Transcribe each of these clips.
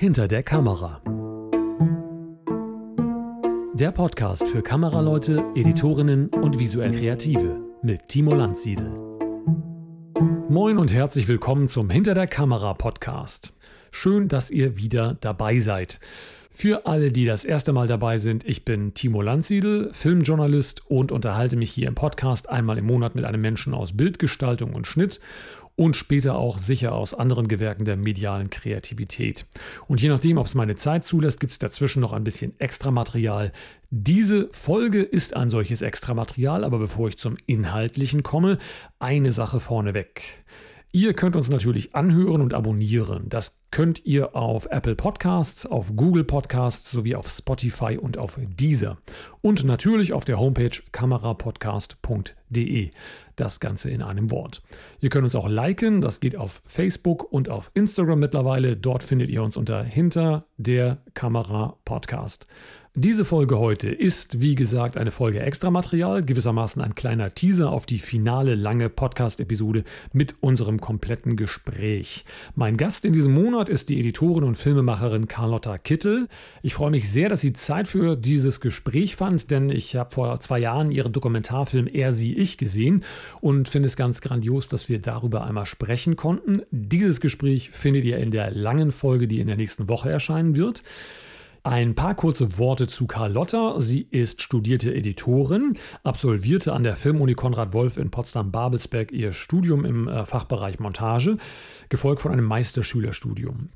Hinter der Kamera. Der Podcast für Kameraleute, Editorinnen und visuell Kreative mit Timo Landsiedel. Moin und herzlich willkommen zum Hinter der Kamera Podcast. Schön, dass ihr wieder dabei seid. Für alle, die das erste Mal dabei sind, ich bin Timo Landsiedel, Filmjournalist und unterhalte mich hier im Podcast einmal im Monat mit einem Menschen aus Bildgestaltung und Schnitt und später auch sicher aus anderen Gewerken der medialen Kreativität. Und je nachdem, ob es meine Zeit zulässt, gibt es dazwischen noch ein bisschen Extramaterial. Diese Folge ist ein solches Extramaterial, aber bevor ich zum Inhaltlichen komme, eine Sache vorneweg. Ihr könnt uns natürlich anhören und abonnieren. Das könnt ihr auf Apple Podcasts, auf Google Podcasts sowie auf Spotify und auf Deezer. Und natürlich auf der Homepage kamerapodcast.de. Das Ganze in einem Wort. Ihr könnt uns auch liken, das geht auf Facebook und auf Instagram mittlerweile. Dort findet ihr uns unter Hinter der Kamera Podcast. Diese Folge heute ist, wie gesagt, eine Folge Extramaterial, gewissermaßen ein kleiner Teaser auf die finale lange Podcast-Episode mit unserem kompletten Gespräch. Mein Gast in diesem Monat ist die Editorin und Filmemacherin Carlotta Kittel. Ich freue mich sehr, dass sie Zeit für dieses Gespräch fand, denn ich habe vor zwei Jahren ihren Dokumentarfilm Er, Sie, Ich gesehen und finde es ganz grandios, dass wir darüber einmal sprechen konnten. Dieses Gespräch findet ihr in der langen Folge, die in der nächsten Woche erscheinen wird. Ein paar kurze Worte zu Carlotta. Sie ist studierte Editorin, absolvierte an der Filmuni Konrad Wolf in Potsdam-Babelsberg ihr Studium im äh, Fachbereich Montage, gefolgt von einem Meisterschülerstudium.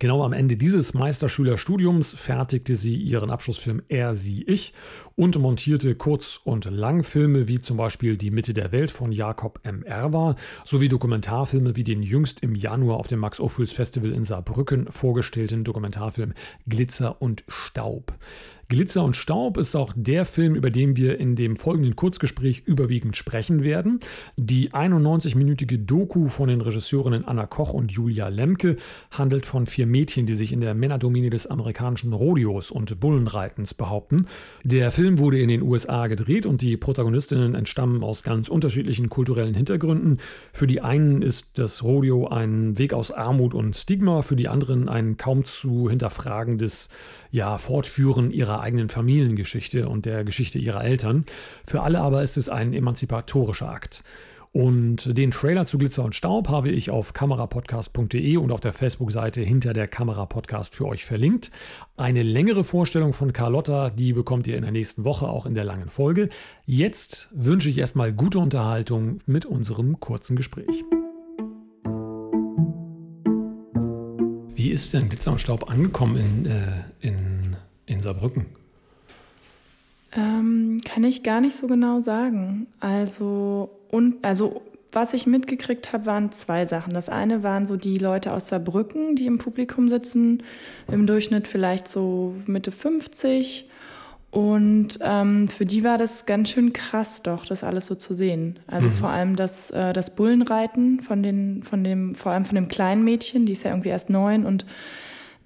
Genau am Ende dieses Meisterschülerstudiums fertigte sie ihren Abschlussfilm Er, Sie, Ich und montierte Kurz- und Langfilme wie zum Beispiel Die Mitte der Welt von Jakob M. Erwa sowie Dokumentarfilme wie den jüngst im Januar auf dem Max-Ophüls Festival in Saarbrücken vorgestellten Dokumentarfilm Glitzer und Staub. Glitzer und Staub ist auch der Film, über den wir in dem folgenden Kurzgespräch überwiegend sprechen werden. Die 91-minütige Doku von den Regisseurinnen Anna Koch und Julia Lemke handelt von vier Mädchen, die sich in der Männerdomäne des amerikanischen Rodeos und Bullenreitens behaupten. Der Film wurde in den USA gedreht und die Protagonistinnen entstammen aus ganz unterschiedlichen kulturellen Hintergründen. Für die einen ist das Rodeo ein Weg aus Armut und Stigma, für die anderen ein kaum zu hinterfragendes ja, Fortführen ihrer eigenen Familiengeschichte und der Geschichte ihrer Eltern. Für alle aber ist es ein emanzipatorischer Akt. Und den Trailer zu Glitzer und Staub habe ich auf kamerapodcast.de und auf der Facebook-Seite hinter der Kamera Podcast für euch verlinkt. Eine längere Vorstellung von Carlotta, die bekommt ihr in der nächsten Woche auch in der langen Folge. Jetzt wünsche ich erstmal gute Unterhaltung mit unserem kurzen Gespräch. Wie ist denn Glitzer und Staub angekommen in, äh, in, in Saarbrücken? Ähm, kann ich gar nicht so genau sagen. Also, und, also was ich mitgekriegt habe, waren zwei Sachen. Das eine waren so die Leute aus Saarbrücken, die im Publikum sitzen, im Durchschnitt vielleicht so Mitte 50. Und ähm, für die war das ganz schön krass, doch, das alles so zu sehen. Also mhm. vor allem das, äh, das Bullenreiten von den, von dem, vor allem von dem kleinen Mädchen, die ist ja irgendwie erst neun und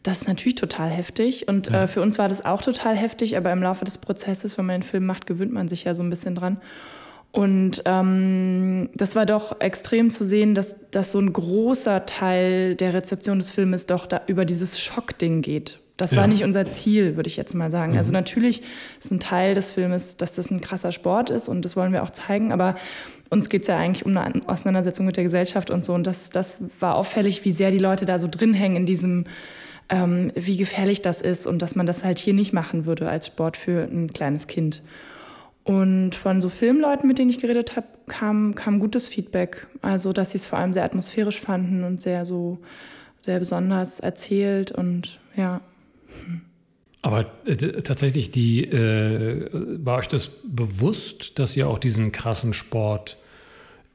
das ist natürlich total heftig. Und ja. äh, für uns war das auch total heftig, aber im Laufe des Prozesses, wenn man einen Film macht, gewöhnt man sich ja so ein bisschen dran. Und ähm, das war doch extrem zu sehen, dass, dass so ein großer Teil der Rezeption des Filmes doch da über dieses Schockding geht. Das ja. war nicht unser Ziel, würde ich jetzt mal sagen. Also mhm. Also natürlich ist ein Teil des Filmes, dass das ein krasser Sport ist und das wollen wir auch zeigen, aber uns geht es ja eigentlich um eine Auseinandersetzung mit der Gesellschaft und so. Und das, das war auffällig, wie sehr die Leute da so drin hängen in diesem, ähm, wie gefährlich das ist und dass man das halt hier nicht machen würde als Sport für ein kleines Kind. Und von so Filmleuten, mit denen ich geredet habe, kam, kam gutes Feedback. Also, dass sie es vor allem sehr atmosphärisch fanden und sehr so, sehr besonders erzählt und ja. Aber äh, tatsächlich, die, äh, war euch das bewusst, dass ihr auch diesen krassen Sport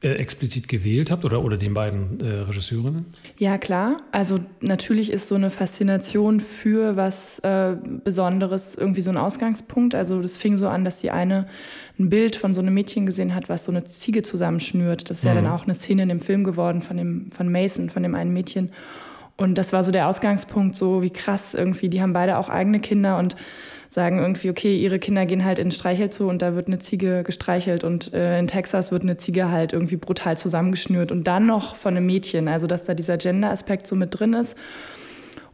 äh, explizit gewählt habt oder, oder den beiden äh, Regisseurinnen? Ja, klar. Also natürlich ist so eine Faszination für was äh, Besonderes irgendwie so ein Ausgangspunkt. Also das fing so an, dass die eine ein Bild von so einem Mädchen gesehen hat, was so eine Ziege zusammenschnürt. Das ist mhm. ja dann auch eine Szene in dem Film geworden von, dem, von Mason, von dem einen Mädchen. Und das war so der Ausgangspunkt, so wie krass irgendwie. Die haben beide auch eigene Kinder und sagen irgendwie, okay, ihre Kinder gehen halt in den Streichel zu und da wird eine Ziege gestreichelt und äh, in Texas wird eine Ziege halt irgendwie brutal zusammengeschnürt und dann noch von einem Mädchen. Also, dass da dieser Gender-Aspekt so mit drin ist.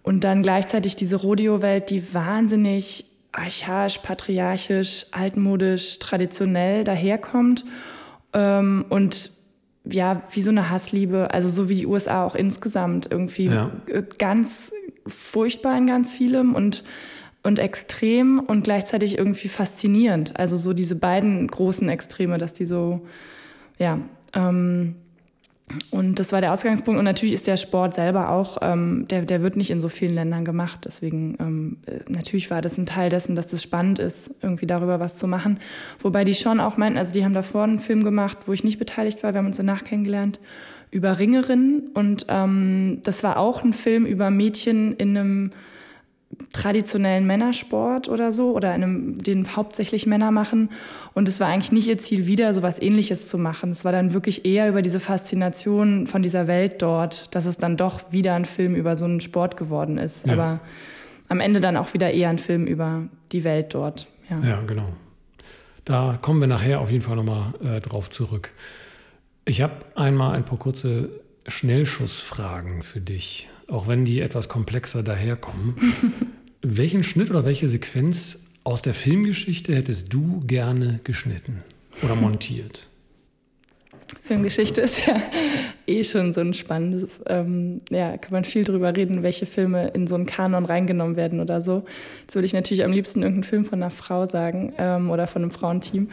Und dann gleichzeitig diese Rodeo-Welt, die wahnsinnig archaisch, patriarchisch, altmodisch, traditionell daherkommt. Ähm, und ja, wie so eine Hassliebe, also so wie die USA auch insgesamt irgendwie ja. ganz furchtbar in ganz vielem und, und extrem und gleichzeitig irgendwie faszinierend. Also so diese beiden großen Extreme, dass die so, ja, ähm, und das war der Ausgangspunkt. Und natürlich ist der Sport selber auch, ähm, der, der wird nicht in so vielen Ländern gemacht. Deswegen, ähm, äh, natürlich war das ein Teil dessen, dass das spannend ist, irgendwie darüber was zu machen. Wobei die schon auch meinten, also die haben davor einen Film gemacht, wo ich nicht beteiligt war. Wir haben uns danach kennengelernt über Ringerinnen. Und ähm, das war auch ein Film über Mädchen in einem traditionellen Männersport oder so oder einem, den hauptsächlich Männer machen. Und es war eigentlich nicht ihr Ziel, wieder so was Ähnliches zu machen. Es war dann wirklich eher über diese Faszination von dieser Welt dort, dass es dann doch wieder ein Film über so einen Sport geworden ist. Ja. Aber am Ende dann auch wieder eher ein Film über die Welt dort. Ja, ja genau. Da kommen wir nachher auf jeden Fall nochmal äh, drauf zurück. Ich habe einmal ein paar kurze Schnellschussfragen für dich auch wenn die etwas komplexer daherkommen. Welchen Schnitt oder welche Sequenz aus der Filmgeschichte hättest du gerne geschnitten oder montiert? Filmgeschichte ist ja eh schon so ein spannendes, ähm, ja, kann man viel drüber reden, welche Filme in so einen Kanon reingenommen werden oder so. Jetzt würde ich natürlich am liebsten irgendeinen Film von einer Frau sagen ähm, oder von einem Frauenteam.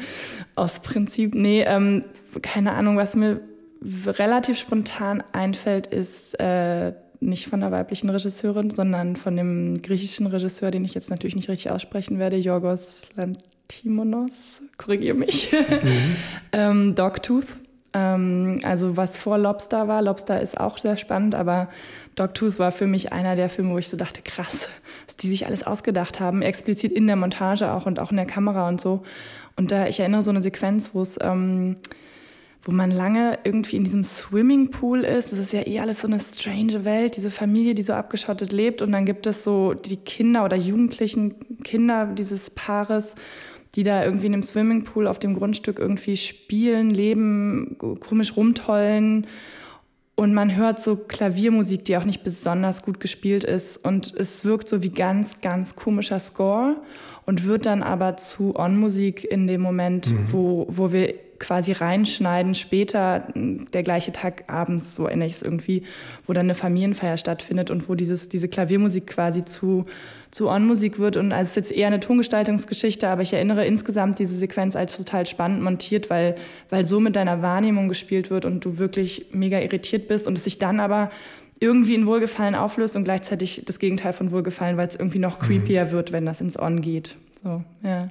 Aus Prinzip, nee, ähm, keine Ahnung, was mir relativ spontan einfällt, ist äh, nicht von der weiblichen Regisseurin, sondern von dem griechischen Regisseur, den ich jetzt natürlich nicht richtig aussprechen werde, Yorgos Lantimos, korrigiere mich, mhm. ähm, Dogtooth. Ähm, also was vor Lobster war, Lobster ist auch sehr spannend, aber Dogtooth war für mich einer der Filme, wo ich so dachte, krass, was die sich alles ausgedacht haben, explizit in der Montage auch und auch in der Kamera und so. Und da, ich erinnere so eine Sequenz, wo es... Ähm, wo man lange irgendwie in diesem Swimmingpool ist. Das ist ja eh alles so eine strange Welt, diese Familie, die so abgeschottet lebt. Und dann gibt es so die Kinder oder jugendlichen Kinder dieses Paares, die da irgendwie in dem Swimmingpool auf dem Grundstück irgendwie spielen, leben, komisch rumtollen. Und man hört so Klaviermusik, die auch nicht besonders gut gespielt ist. Und es wirkt so wie ganz, ganz komischer Score und wird dann aber zu On-Musik in dem Moment, mhm. wo, wo wir quasi reinschneiden, später, der gleiche Tag abends, so erinnere ich es irgendwie, wo dann eine Familienfeier stattfindet und wo dieses, diese Klaviermusik quasi zu, zu On-Musik wird. Und also es ist jetzt eher eine Tongestaltungsgeschichte, aber ich erinnere insgesamt diese Sequenz als total spannend montiert, weil, weil so mit deiner Wahrnehmung gespielt wird und du wirklich mega irritiert bist und es sich dann aber irgendwie in Wohlgefallen auflöst und gleichzeitig das Gegenteil von Wohlgefallen, weil es irgendwie noch mhm. creepier wird, wenn das ins On geht. So, ja.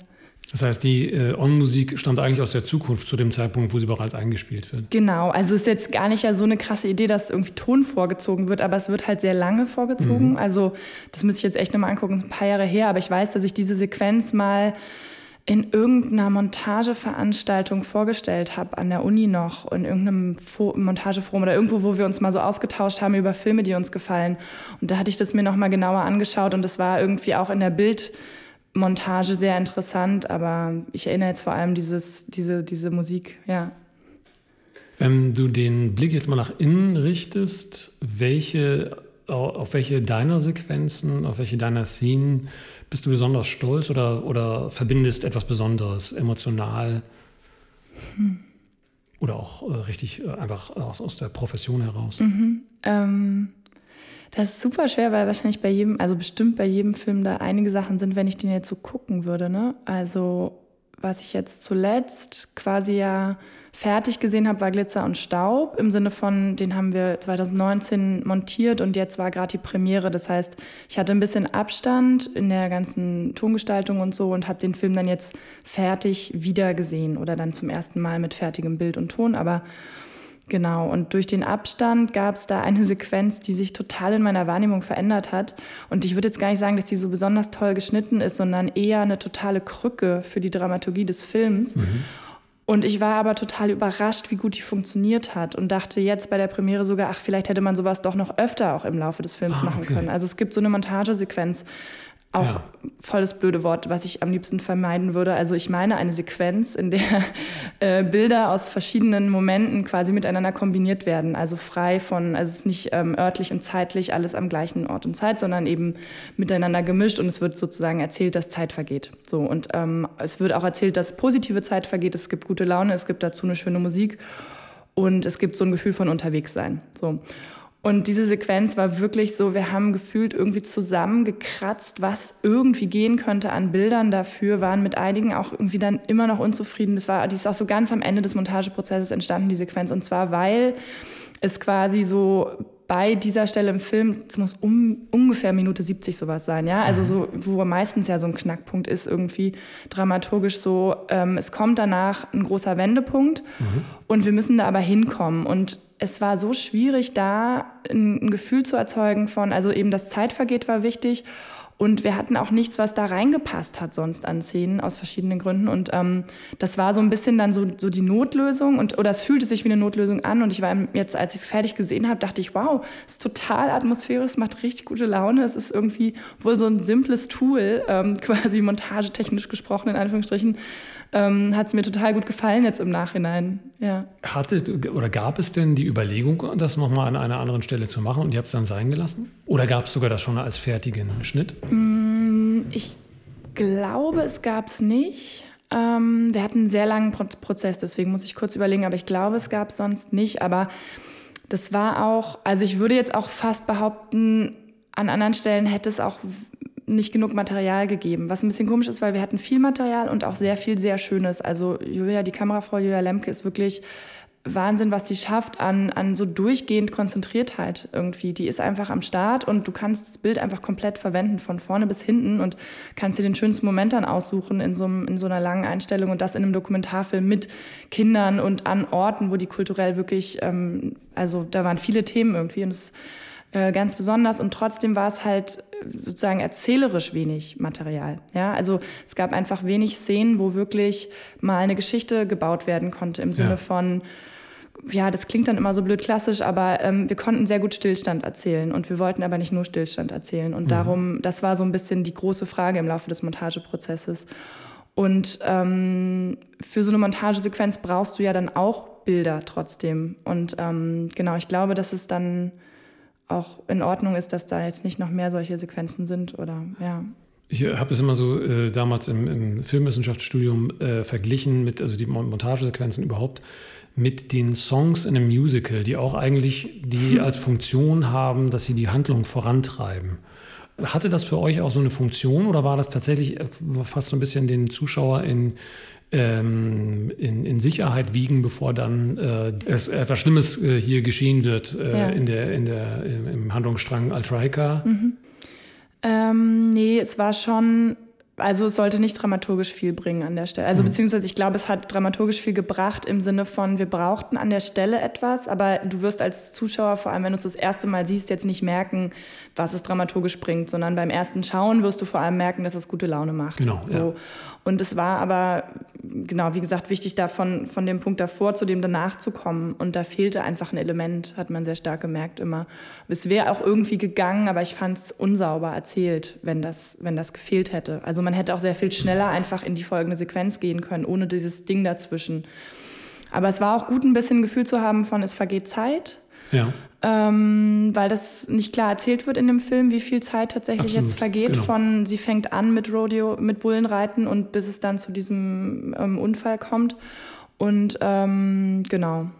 Das heißt, die äh, On-Musik stammt eigentlich aus der Zukunft zu dem Zeitpunkt, wo sie bereits eingespielt wird. Genau, also ist jetzt gar nicht ja so eine krasse Idee, dass irgendwie Ton vorgezogen wird, aber es wird halt sehr lange vorgezogen. Mhm. Also das müsste ich jetzt echt nochmal angucken, ist ein paar Jahre her, aber ich weiß, dass ich diese Sequenz mal in irgendeiner Montageveranstaltung vorgestellt habe, an der Uni noch, in irgendeinem Fo Montageforum oder irgendwo, wo wir uns mal so ausgetauscht haben über Filme, die uns gefallen. Und da hatte ich das mir nochmal genauer angeschaut und das war irgendwie auch in der Bild- Montage sehr interessant, aber ich erinnere jetzt vor allem dieses, diese, diese Musik, ja. Wenn du den Blick jetzt mal nach innen richtest, welche, auf welche deiner Sequenzen, auf welche deiner Szenen bist du besonders stolz oder, oder verbindest etwas Besonderes emotional? Hm. Oder auch äh, richtig äh, einfach aus, aus der Profession heraus? Mhm. Ähm das ist super schwer, weil wahrscheinlich bei jedem, also bestimmt bei jedem Film da einige Sachen sind, wenn ich den jetzt so gucken würde. Ne? Also was ich jetzt zuletzt quasi ja fertig gesehen habe, war Glitzer und Staub. Im Sinne von, den haben wir 2019 montiert und jetzt war gerade die Premiere. Das heißt, ich hatte ein bisschen Abstand in der ganzen Tongestaltung und so und habe den Film dann jetzt fertig wieder gesehen oder dann zum ersten Mal mit fertigem Bild und Ton. Aber Genau, und durch den Abstand gab es da eine Sequenz, die sich total in meiner Wahrnehmung verändert hat. Und ich würde jetzt gar nicht sagen, dass die so besonders toll geschnitten ist, sondern eher eine totale Krücke für die Dramaturgie des Films. Mhm. Und ich war aber total überrascht, wie gut die funktioniert hat und dachte jetzt bei der Premiere sogar, ach, vielleicht hätte man sowas doch noch öfter auch im Laufe des Films ah, machen okay. können. Also es gibt so eine Montagesequenz, auch ja. volles blöde Wort, was ich am liebsten vermeiden würde. Also ich meine eine Sequenz, in der äh, Bilder aus verschiedenen Momenten quasi miteinander kombiniert werden. Also frei von, also es ist nicht ähm, örtlich und zeitlich alles am gleichen Ort und Zeit, sondern eben miteinander gemischt und es wird sozusagen erzählt, dass Zeit vergeht. So und ähm, es wird auch erzählt, dass positive Zeit vergeht. Es gibt gute Laune, es gibt dazu eine schöne Musik und es gibt so ein Gefühl von unterwegs sein. So. Und diese Sequenz war wirklich so, wir haben gefühlt irgendwie zusammengekratzt, was irgendwie gehen könnte an Bildern dafür, waren mit einigen auch irgendwie dann immer noch unzufrieden. Das war, die ist auch so ganz am Ende des Montageprozesses entstanden, die Sequenz. Und zwar, weil es quasi so bei dieser Stelle im Film, es muss um, ungefähr Minute 70 sowas sein, ja, also mhm. so, wo meistens ja so ein Knackpunkt ist, irgendwie dramaturgisch so, ähm, es kommt danach ein großer Wendepunkt mhm. und wir müssen da aber hinkommen und es war so schwierig, da ein, ein Gefühl zu erzeugen von, also eben das Zeitvergeht war wichtig und wir hatten auch nichts, was da reingepasst hat sonst an Szenen aus verschiedenen Gründen. Und ähm, das war so ein bisschen dann so, so die Notlösung und oder es fühlte sich wie eine Notlösung an. Und ich war jetzt, als ich es fertig gesehen habe, dachte ich, wow, ist total atmosphärisch, macht richtig gute Laune. Es ist irgendwie wohl so ein simples Tool, ähm, quasi montagetechnisch gesprochen in Anführungsstrichen ähm, hat es mir total gut gefallen jetzt im Nachhinein. Ja. Hatte oder gab es denn die Überlegung, das nochmal an einer anderen Stelle zu machen und ihr habt es dann sein gelassen? Oder gab es sogar das schon als fertigen Schnitt? Mm, ich glaube, es gab es nicht. Ähm, wir hatten einen sehr langen Prozess, deswegen muss ich kurz überlegen, aber ich glaube, es gab es sonst nicht. Aber das war auch, also ich würde jetzt auch fast behaupten, an anderen Stellen hätte es auch nicht genug Material gegeben. Was ein bisschen komisch ist, weil wir hatten viel Material und auch sehr viel sehr Schönes. Also Julia, die Kamerafrau Julia Lemke ist wirklich Wahnsinn, was sie schafft an, an so durchgehend Konzentriertheit irgendwie. Die ist einfach am Start und du kannst das Bild einfach komplett verwenden, von vorne bis hinten und kannst dir den schönsten Moment dann aussuchen in so, einem, in so einer langen Einstellung und das in einem Dokumentarfilm mit Kindern und an Orten, wo die kulturell wirklich, ähm, also da waren viele Themen irgendwie und es äh, ganz besonders und trotzdem war es halt äh, sozusagen erzählerisch wenig Material. Ja, also es gab einfach wenig Szenen, wo wirklich mal eine Geschichte gebaut werden konnte im Sinne ja. von ja, das klingt dann immer so blöd klassisch, aber ähm, wir konnten sehr gut Stillstand erzählen und wir wollten aber nicht nur Stillstand erzählen. Und mhm. darum, das war so ein bisschen die große Frage im Laufe des Montageprozesses. Und ähm, für so eine Montagesequenz brauchst du ja dann auch Bilder trotzdem. Und ähm, genau, ich glaube, dass es dann auch in Ordnung ist, dass da jetzt nicht noch mehr solche Sequenzen sind oder ja. Ich äh, habe es immer so äh, damals im, im Filmwissenschaftsstudium äh, verglichen mit, also die Montagesequenzen überhaupt, mit den Songs in einem Musical, die auch eigentlich die als Funktion haben, dass sie die Handlung vorantreiben. Hatte das für euch auch so eine Funktion oder war das tatsächlich äh, fast so ein bisschen den Zuschauer in ähm, in, in, Sicherheit wiegen, bevor dann äh, es etwas Schlimmes äh, hier geschehen wird äh, ja. in der, in der, im Handlungsstrang Altraika. Mhm. Ähm, nee, es war schon also es sollte nicht dramaturgisch viel bringen an der Stelle. Also mhm. beziehungsweise ich glaube, es hat dramaturgisch viel gebracht im Sinne von, wir brauchten an der Stelle etwas, aber du wirst als Zuschauer, vor allem wenn du es das erste Mal siehst, jetzt nicht merken, was es dramaturgisch bringt, sondern beim ersten Schauen wirst du vor allem merken, dass es gute Laune macht. Genau. So. Ja. Und es war aber, genau, wie gesagt, wichtig, davon von dem Punkt davor zu dem danach zu kommen. Und da fehlte einfach ein Element, hat man sehr stark gemerkt immer. Es wäre auch irgendwie gegangen, aber ich fand es unsauber erzählt, wenn das, wenn das gefehlt hätte. Also man hätte auch sehr viel schneller einfach in die folgende Sequenz gehen können, ohne dieses Ding dazwischen. Aber es war auch gut, ein bisschen Gefühl zu haben von, es vergeht Zeit. Ja. Ähm, weil das nicht klar erzählt wird in dem Film, wie viel Zeit tatsächlich Absolut, jetzt vergeht genau. von, sie fängt an mit Rodeo, mit Bullenreiten und bis es dann zu diesem ähm, Unfall kommt. Und ähm, genau.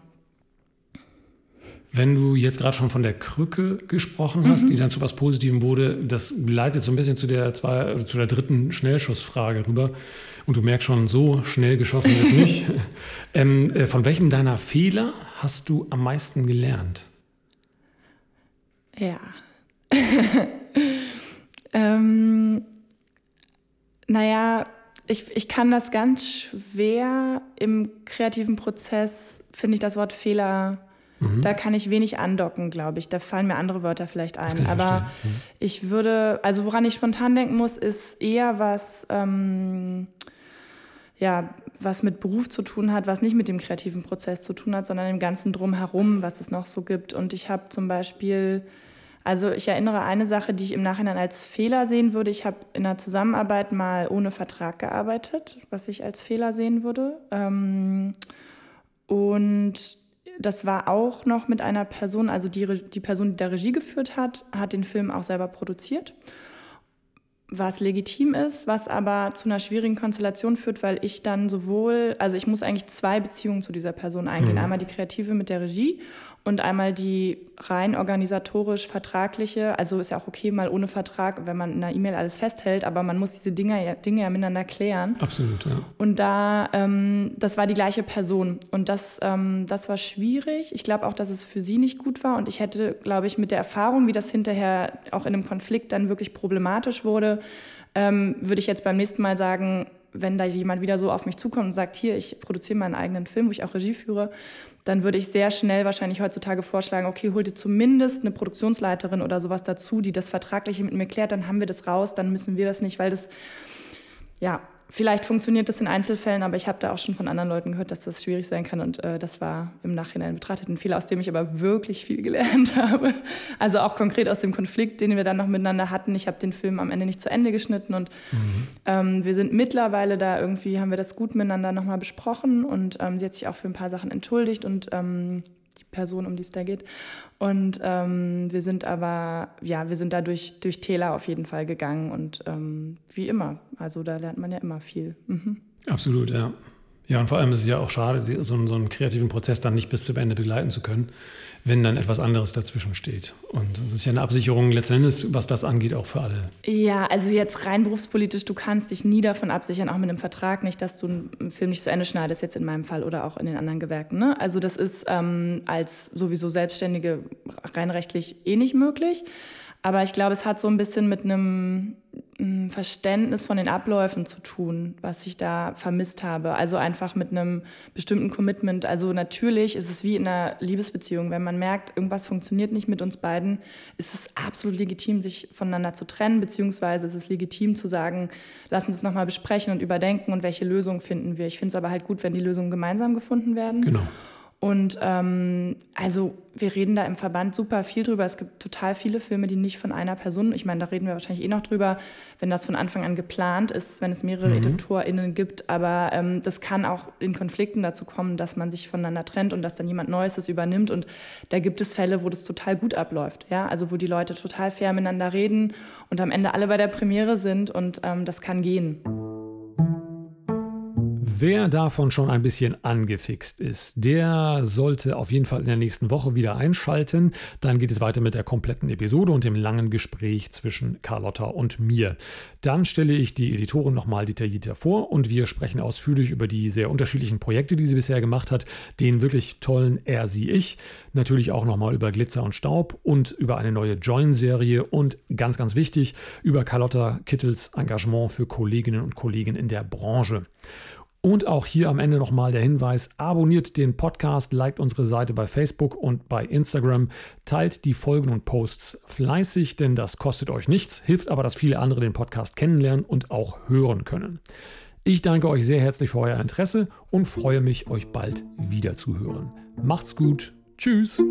Wenn du jetzt gerade schon von der Krücke gesprochen hast, mhm. die dann zu was Positivem wurde, das leitet so ein bisschen zu der, zwei, zu der dritten Schnellschussfrage rüber. Und du merkst schon, so schnell geschossen wird nicht. ähm, äh, von welchem deiner Fehler hast du am meisten gelernt? Ja. ähm, naja, ich, ich kann das ganz schwer im kreativen Prozess, finde ich das Wort Fehler Mhm. Da kann ich wenig andocken, glaube ich. Da fallen mir andere Wörter vielleicht ein. Ich Aber mhm. ich würde, also woran ich spontan denken muss, ist eher was, ähm, ja, was mit Beruf zu tun hat, was nicht mit dem kreativen Prozess zu tun hat, sondern dem ganzen Drumherum, was es noch so gibt. Und ich habe zum Beispiel Also ich erinnere eine Sache, die ich im Nachhinein als Fehler sehen würde. Ich habe in der Zusammenarbeit mal ohne Vertrag gearbeitet, was ich als Fehler sehen würde. Ähm, und das war auch noch mit einer Person, also die, die Person, die da Regie geführt hat, hat den Film auch selber produziert was legitim ist, was aber zu einer schwierigen Konstellation führt, weil ich dann sowohl, also ich muss eigentlich zwei Beziehungen zu dieser Person eingehen. Mhm. Einmal die kreative mit der Regie und einmal die rein organisatorisch vertragliche. Also ist ja auch okay, mal ohne Vertrag, wenn man in einer E-Mail alles festhält, aber man muss diese Dinge, Dinge ja miteinander klären. Absolut, ja. Und da, ähm, das war die gleiche Person und das, ähm, das war schwierig. Ich glaube auch, dass es für sie nicht gut war und ich hätte, glaube ich, mit der Erfahrung, wie das hinterher auch in einem Konflikt dann wirklich problematisch wurde, ähm, würde ich jetzt beim nächsten Mal sagen, wenn da jemand wieder so auf mich zukommt und sagt, hier, ich produziere meinen eigenen Film, wo ich auch Regie führe, dann würde ich sehr schnell wahrscheinlich heutzutage vorschlagen, okay, hol dir zumindest eine Produktionsleiterin oder sowas dazu, die das Vertragliche mit mir klärt, dann haben wir das raus, dann müssen wir das nicht, weil das, ja, Vielleicht funktioniert das in Einzelfällen, aber ich habe da auch schon von anderen Leuten gehört, dass das schwierig sein kann. Und äh, das war im Nachhinein betrachtet ein Fehler, aus dem ich aber wirklich viel gelernt habe. Also auch konkret aus dem Konflikt, den wir dann noch miteinander hatten. Ich habe den Film am Ende nicht zu Ende geschnitten und mhm. ähm, wir sind mittlerweile da irgendwie, haben wir das gut miteinander nochmal besprochen und ähm, sie hat sich auch für ein paar Sachen entschuldigt und ähm, Person, um die es da geht. Und ähm, wir sind aber, ja, wir sind da durch, durch Täler auf jeden Fall gegangen und ähm, wie immer. Also da lernt man ja immer viel. Mhm. Absolut, ja. Ja, und vor allem ist es ja auch schade, so, so einen kreativen Prozess dann nicht bis zum Ende begleiten zu können, wenn dann etwas anderes dazwischen steht. Und es ist ja eine Absicherung letztendlich, was das angeht, auch für alle. Ja, also jetzt rein berufspolitisch, du kannst dich nie davon absichern, auch mit einem Vertrag nicht, dass du einen Film nicht zu Ende schneidest, jetzt in meinem Fall oder auch in den anderen Gewerken. Ne? Also das ist ähm, als sowieso Selbstständige rein rechtlich eh nicht möglich. Aber ich glaube, es hat so ein bisschen mit einem Verständnis von den Abläufen zu tun, was ich da vermisst habe. Also einfach mit einem bestimmten Commitment. Also natürlich ist es wie in einer Liebesbeziehung. Wenn man merkt, irgendwas funktioniert nicht mit uns beiden, ist es absolut legitim, sich voneinander zu trennen, beziehungsweise ist es legitim zu sagen, lass uns nochmal besprechen und überdenken und welche Lösung finden wir. Ich finde es aber halt gut, wenn die Lösungen gemeinsam gefunden werden. Genau. Und ähm, also wir reden da im Verband super viel drüber. Es gibt total viele Filme, die nicht von einer Person, ich meine, da reden wir wahrscheinlich eh noch drüber, wenn das von Anfang an geplant ist, wenn es mehrere mhm. EditorInnen gibt. Aber ähm, das kann auch in Konflikten dazu kommen, dass man sich voneinander trennt und dass dann jemand Neues das übernimmt. Und da gibt es Fälle, wo das total gut abläuft. Ja? Also wo die Leute total fair miteinander reden und am Ende alle bei der Premiere sind und ähm, das kann gehen. Wer davon schon ein bisschen angefixt ist, der sollte auf jeden Fall in der nächsten Woche wieder einschalten. Dann geht es weiter mit der kompletten Episode und dem langen Gespräch zwischen Carlotta und mir. Dann stelle ich die Editorin nochmal detaillierter vor und wir sprechen ausführlich über die sehr unterschiedlichen Projekte, die sie bisher gemacht hat, den wirklich tollen Er, sie, ich. Natürlich auch nochmal über Glitzer und Staub und über eine neue Join-Serie und ganz, ganz wichtig, über Carlotta Kittels Engagement für Kolleginnen und Kollegen in der Branche. Und auch hier am Ende nochmal der Hinweis, abonniert den Podcast, liked unsere Seite bei Facebook und bei Instagram, teilt die Folgen und Posts fleißig, denn das kostet euch nichts, hilft aber, dass viele andere den Podcast kennenlernen und auch hören können. Ich danke euch sehr herzlich für euer Interesse und freue mich, euch bald wieder zu hören. Macht's gut. Tschüss.